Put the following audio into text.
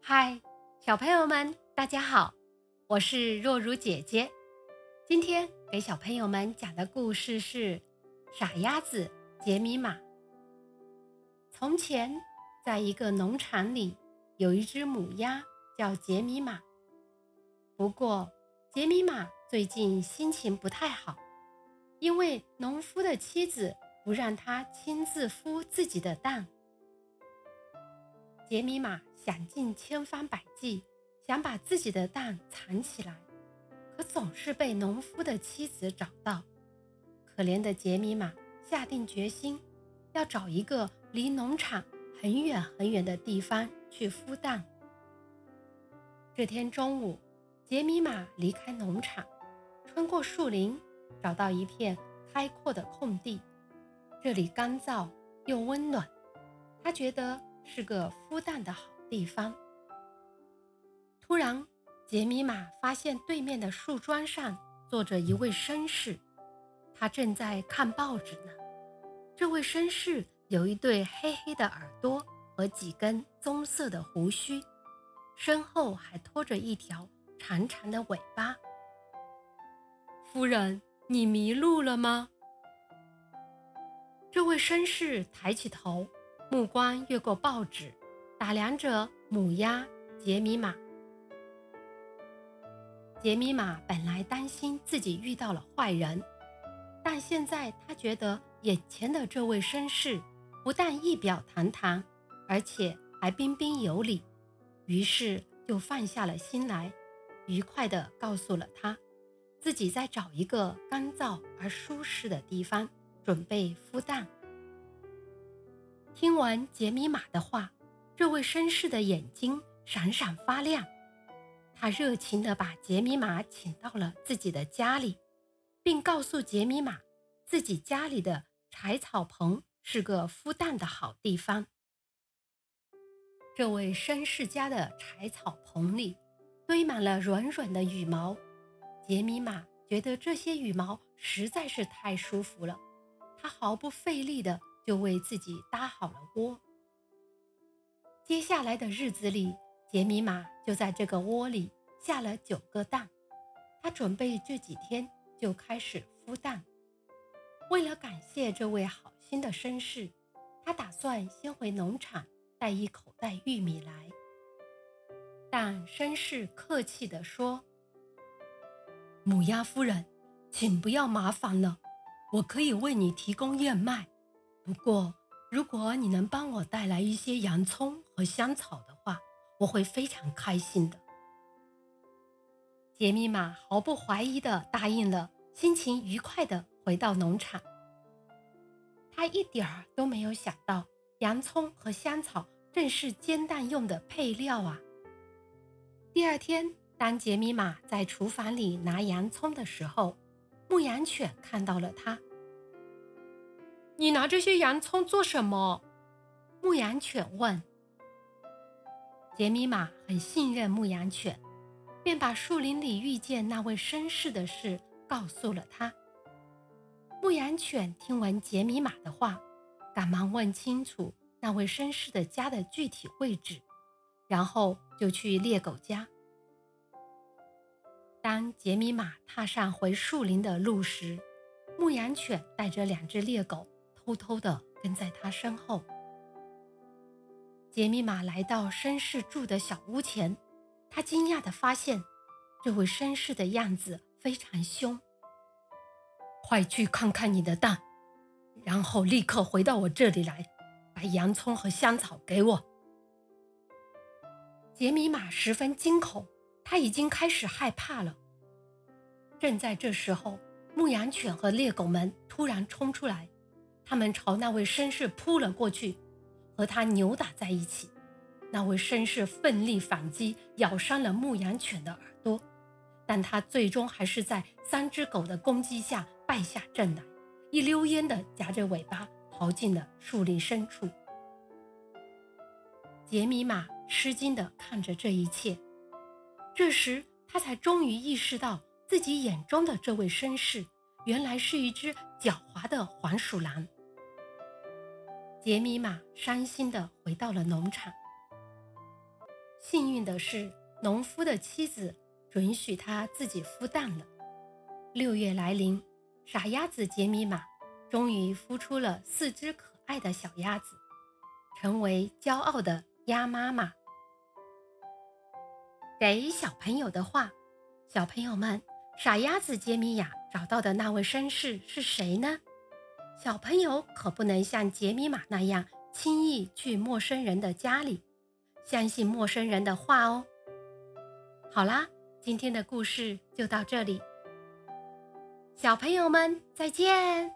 嗨，小朋友们，大家好，我是若如姐姐。今天给小朋友们讲的故事是《傻鸭子杰米玛》。从前，在一个农场里，有一只母鸭叫杰米玛。不过，杰米玛最近心情不太好，因为农夫的妻子不让他亲自孵自己的蛋。杰米玛想尽千方百计，想把自己的蛋藏起来，可总是被农夫的妻子找到。可怜的杰米玛下定决心，要找一个离农场很远很远的地方去孵蛋。这天中午，杰米玛离开农场，穿过树林，找到一片开阔的空地，这里干燥又温暖，他觉得，是个孵蛋的好地方。突然，杰米玛发现对面的树桩上坐着一位绅士，他正在看报纸呢。这位绅士有一对黑黑的耳朵和几根棕色的胡须，身后还拖着一条长长的尾巴。夫人，你迷路了吗？这位绅士抬起头。目光越过报纸，打量着母鸭杰米玛。杰米玛本来担心自己遇到了坏人，但现在他觉得眼前的这位绅士不但仪表堂堂，而且还彬彬有礼，于是就放下了心来，愉快地告诉了他自己在找一个干燥而舒适的地方，准备孵蛋。听完杰米玛的话，这位绅士的眼睛闪闪发亮。他热情地把杰米玛请到了自己的家里，并告诉杰米玛，自己家里的柴草棚是个孵蛋的好地方。这位绅士家的柴草棚里堆满了软软的羽毛，杰米玛觉得这些羽毛实在是太舒服了，他毫不费力地。就为自己搭好了窝。接下来的日子里，杰米玛就在这个窝里下了九个蛋。他准备这几天就开始孵蛋。为了感谢这位好心的绅士，他打算先回农场带一口袋玉米来。但绅士客气地说：“母鸭夫人，请不要麻烦了，我可以为你提供燕麦。”不过，如果你能帮我带来一些洋葱和香草的话，我会非常开心的。杰米玛毫不怀疑地答应了，心情愉快地回到农场。他一点儿都没有想到，洋葱和香草正是煎蛋用的配料啊。第二天，当杰米玛在厨房里拿洋葱的时候，牧羊犬看到了他。你拿这些洋葱做什么？牧羊犬问。杰米玛很信任牧羊犬，便把树林里遇见那位绅士的事告诉了他。牧羊犬听完杰米玛的话，赶忙问清楚那位绅士的家的具体位置，然后就去猎狗家。当杰米玛踏上回树林的路时，牧羊犬带着两只猎狗。偷偷地跟在他身后。杰米玛来到绅士住的小屋前，他惊讶地发现，这位绅士的样子非常凶。快去看看你的蛋，然后立刻回到我这里来，把洋葱和香草给我。杰米玛十分惊恐，他已经开始害怕了。正在这时候，牧羊犬和猎狗们突然冲出来。他们朝那位绅士扑了过去，和他扭打在一起。那位绅士奋力反击，咬伤了牧羊犬的耳朵，但他最终还是在三只狗的攻击下败下阵来，一溜烟地夹着尾巴逃进了树林深处。杰米玛吃惊地看着这一切，这时他才终于意识到自己眼中的这位绅士原来是一只狡猾的黄鼠狼。杰米玛伤心地回到了农场。幸运的是，农夫的妻子准许他自己孵蛋了。六月来临，傻鸭子杰米玛终于孵出了四只可爱的小鸭子，成为骄傲的鸭妈妈。给小朋友的话，小朋友们，傻鸭子杰米亚找到的那位绅士是谁呢？小朋友可不能像杰米玛那样轻易去陌生人的家里。相信陌生人的话哦。好啦，今天的故事就到这里，小朋友们再见。